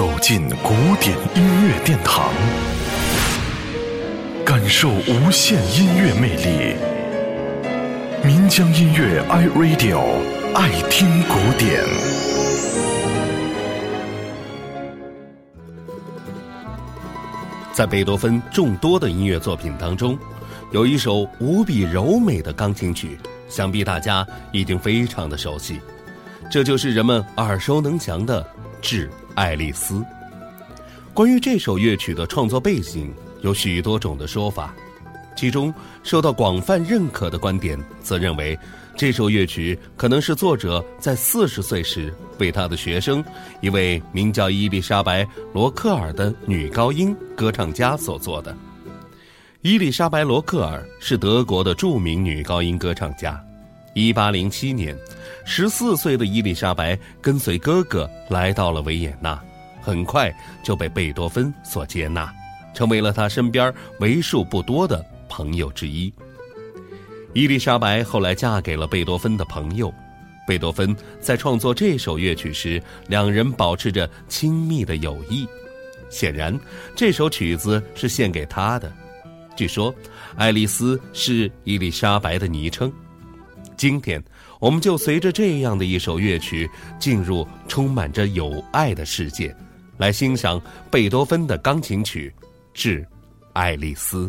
走进古典音乐殿堂，感受无限音乐魅力。民江音乐 iRadio 爱听古典。在贝多芬众多的音乐作品当中，有一首无比柔美的钢琴曲，想必大家已经非常的熟悉。这就是人们耳熟能详的《致爱丽丝》。关于这首乐曲的创作背景，有许多种的说法。其中受到广泛认可的观点，则认为这首乐曲可能是作者在四十岁时为他的学生，一位名叫伊丽莎白·罗克尔的女高音歌唱家所做的。伊丽莎白·罗克尔是德国的著名女高音歌唱家。一八零七年，十四岁的伊丽莎白跟随哥哥来到了维也纳，很快就被贝多芬所接纳，成为了他身边为数不多的朋友之一。伊丽莎白后来嫁给了贝多芬的朋友，贝多芬在创作这首乐曲时，两人保持着亲密的友谊。显然，这首曲子是献给他的。据说，爱丽丝是伊丽莎白的昵称。今天，我们就随着这样的一首乐曲，进入充满着友爱的世界，来欣赏贝多芬的钢琴曲《致爱丽丝》。